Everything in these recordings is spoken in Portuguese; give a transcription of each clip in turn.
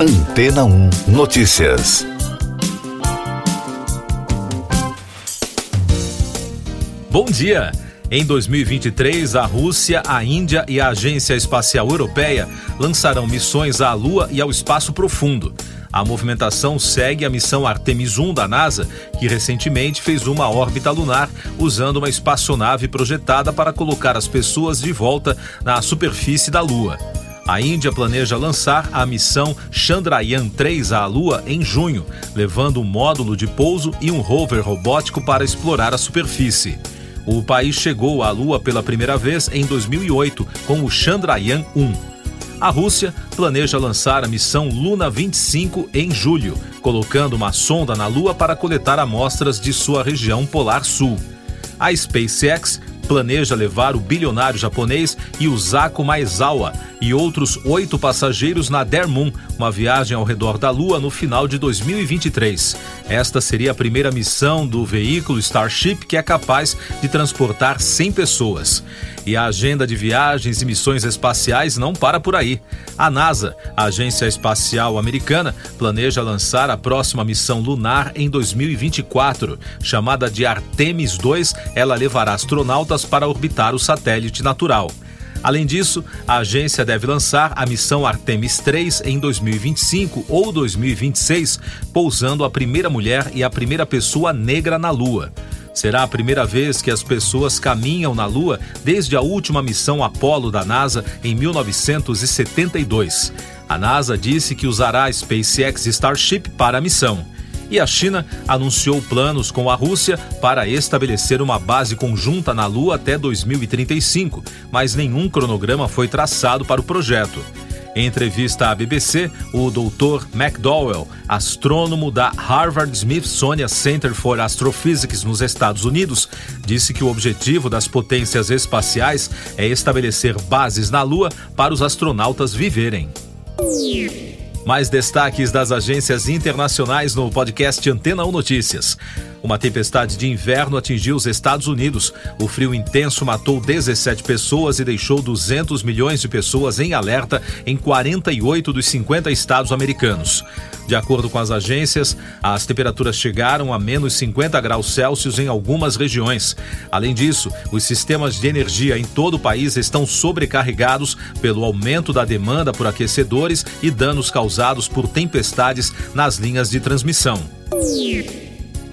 Antena 1 Notícias. Bom dia! Em 2023, a Rússia, a Índia e a Agência Espacial Europeia lançarão missões à Lua e ao espaço profundo. A movimentação segue a missão Artemis 1 da NASA, que recentemente fez uma órbita lunar usando uma espaçonave projetada para colocar as pessoas de volta na superfície da Lua. A Índia planeja lançar a missão Chandrayaan 3 à Lua em junho, levando um módulo de pouso e um rover robótico para explorar a superfície. O país chegou à Lua pela primeira vez em 2008 com o Chandrayaan 1. A Rússia planeja lançar a missão Luna 25 em julho, colocando uma sonda na Lua para coletar amostras de sua região polar sul. A SpaceX planeja levar o bilionário japonês Yusaku Maezawa e outros oito passageiros na Dare uma viagem ao redor da Lua no final de 2023. Esta seria a primeira missão do veículo Starship que é capaz de transportar 100 pessoas. E a agenda de viagens e missões espaciais não para por aí. A NASA, a Agência Espacial Americana, planeja lançar a próxima missão lunar em 2024. Chamada de Artemis 2, ela levará astronautas para orbitar o satélite natural. Além disso, a agência deve lançar a missão Artemis 3 em 2025 ou 2026, pousando a primeira mulher e a primeira pessoa negra na Lua. Será a primeira vez que as pessoas caminham na Lua desde a última missão Apollo da NASA em 1972. A NASA disse que usará a SpaceX Starship para a missão. E a China anunciou planos com a Rússia para estabelecer uma base conjunta na Lua até 2035, mas nenhum cronograma foi traçado para o projeto. Em entrevista à BBC, o Dr. McDowell, astrônomo da Harvard Smithsonian Center for Astrophysics nos Estados Unidos, disse que o objetivo das potências espaciais é estabelecer bases na Lua para os astronautas viverem. Mais destaques das agências internacionais no podcast Antena 1 Notícias. Uma tempestade de inverno atingiu os Estados Unidos. O frio intenso matou 17 pessoas e deixou 200 milhões de pessoas em alerta em 48 dos 50 estados americanos. De acordo com as agências, as temperaturas chegaram a menos 50 graus Celsius em algumas regiões. Além disso, os sistemas de energia em todo o país estão sobrecarregados pelo aumento da demanda por aquecedores e danos causados por tempestades nas linhas de transmissão.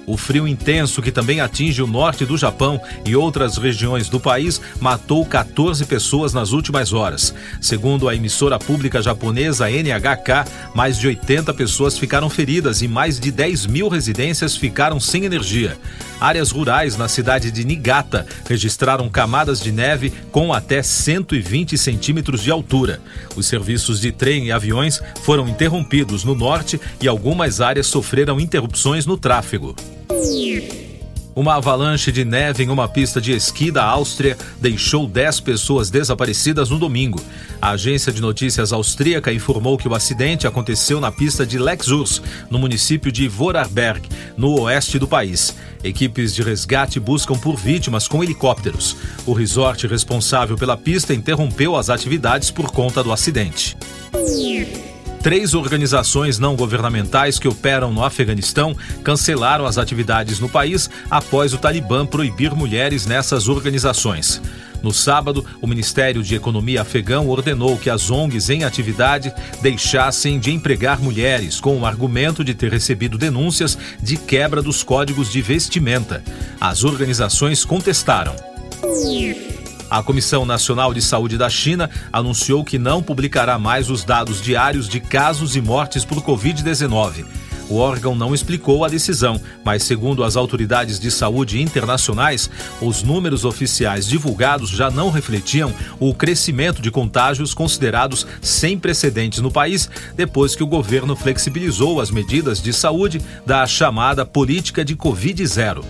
O frio intenso, que também atinge o norte do Japão e outras regiões do país, matou 14 pessoas nas últimas horas. Segundo a emissora pública japonesa NHK, mais de 80 pessoas ficaram feridas e mais de 10 mil residências ficaram sem energia. Áreas rurais na cidade de Niigata registraram camadas de neve com até 120 centímetros de altura. Os serviços de trem e aviões foram interrompidos no norte e algumas áreas sofreram interrupções no tráfego. Uma avalanche de neve em uma pista de esqui da Áustria deixou 10 pessoas desaparecidas no domingo. A agência de notícias austríaca informou que o acidente aconteceu na pista de Lexus, no município de Vorarlberg, no oeste do país. Equipes de resgate buscam por vítimas com helicópteros. O resort responsável pela pista interrompeu as atividades por conta do acidente. Três organizações não governamentais que operam no Afeganistão cancelaram as atividades no país após o Talibã proibir mulheres nessas organizações. No sábado, o Ministério de Economia afegão ordenou que as ONGs em atividade deixassem de empregar mulheres, com o argumento de ter recebido denúncias de quebra dos códigos de vestimenta. As organizações contestaram. A Comissão Nacional de Saúde da China anunciou que não publicará mais os dados diários de casos e mortes por Covid-19. O órgão não explicou a decisão, mas, segundo as autoridades de saúde internacionais, os números oficiais divulgados já não refletiam o crescimento de contágios considerados sem precedentes no país, depois que o governo flexibilizou as medidas de saúde da chamada política de Covid-0.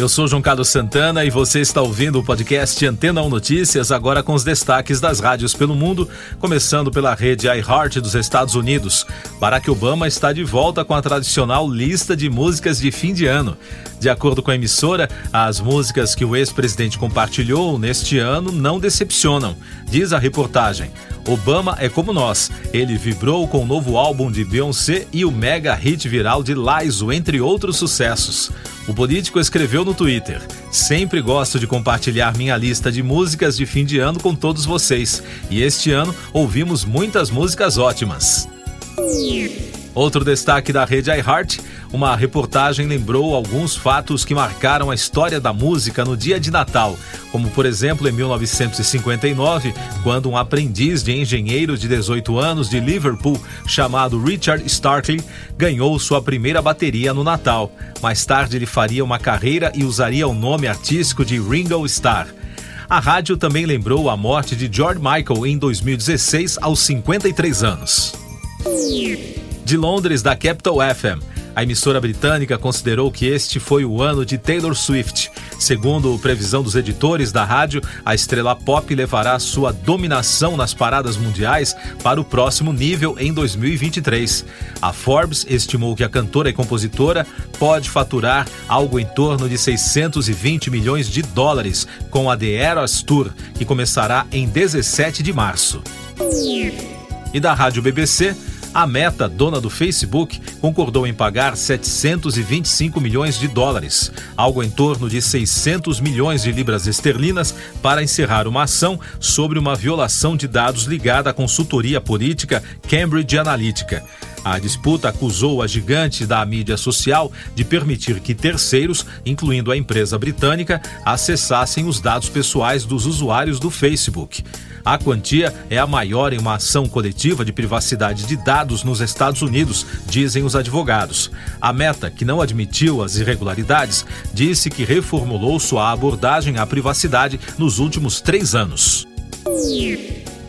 Eu sou João Carlos Santana e você está ouvindo o podcast Antena 1 Notícias, agora com os destaques das rádios pelo mundo, começando pela rede iHeart dos Estados Unidos. Barack Obama está de volta com a tradicional lista de músicas de fim de ano. De acordo com a emissora, as músicas que o ex-presidente compartilhou neste ano não decepcionam. Diz a reportagem. Obama é como nós. Ele vibrou com o novo álbum de Beyoncé e o mega hit viral de Laiso, entre outros sucessos. O político escreveu no Twitter: Sempre gosto de compartilhar minha lista de músicas de fim de ano com todos vocês. E este ano ouvimos muitas músicas ótimas. Outro destaque da rede iHeart, uma reportagem lembrou alguns fatos que marcaram a história da música no dia de Natal, como por exemplo em 1959, quando um aprendiz de engenheiro de 18 anos de Liverpool, chamado Richard Starkley, ganhou sua primeira bateria no Natal. Mais tarde ele faria uma carreira e usaria o nome artístico de Ringo Starr. A rádio também lembrou a morte de George Michael em 2016 aos 53 anos de Londres da Capital FM. A emissora britânica considerou que este foi o ano de Taylor Swift. Segundo previsão dos editores da rádio, a estrela pop levará sua dominação nas paradas mundiais para o próximo nível em 2023. A Forbes estimou que a cantora e compositora pode faturar algo em torno de 620 milhões de dólares com a The Eras Tour, que começará em 17 de março. E da rádio BBC, a Meta, dona do Facebook, concordou em pagar 725 milhões de dólares, algo em torno de 600 milhões de libras esterlinas, para encerrar uma ação sobre uma violação de dados ligada à consultoria política Cambridge Analytica. A disputa acusou a gigante da mídia social de permitir que terceiros, incluindo a empresa britânica, acessassem os dados pessoais dos usuários do Facebook. A quantia é a maior em uma ação coletiva de privacidade de dados nos Estados Unidos, dizem os advogados. A Meta, que não admitiu as irregularidades, disse que reformulou sua abordagem à privacidade nos últimos três anos.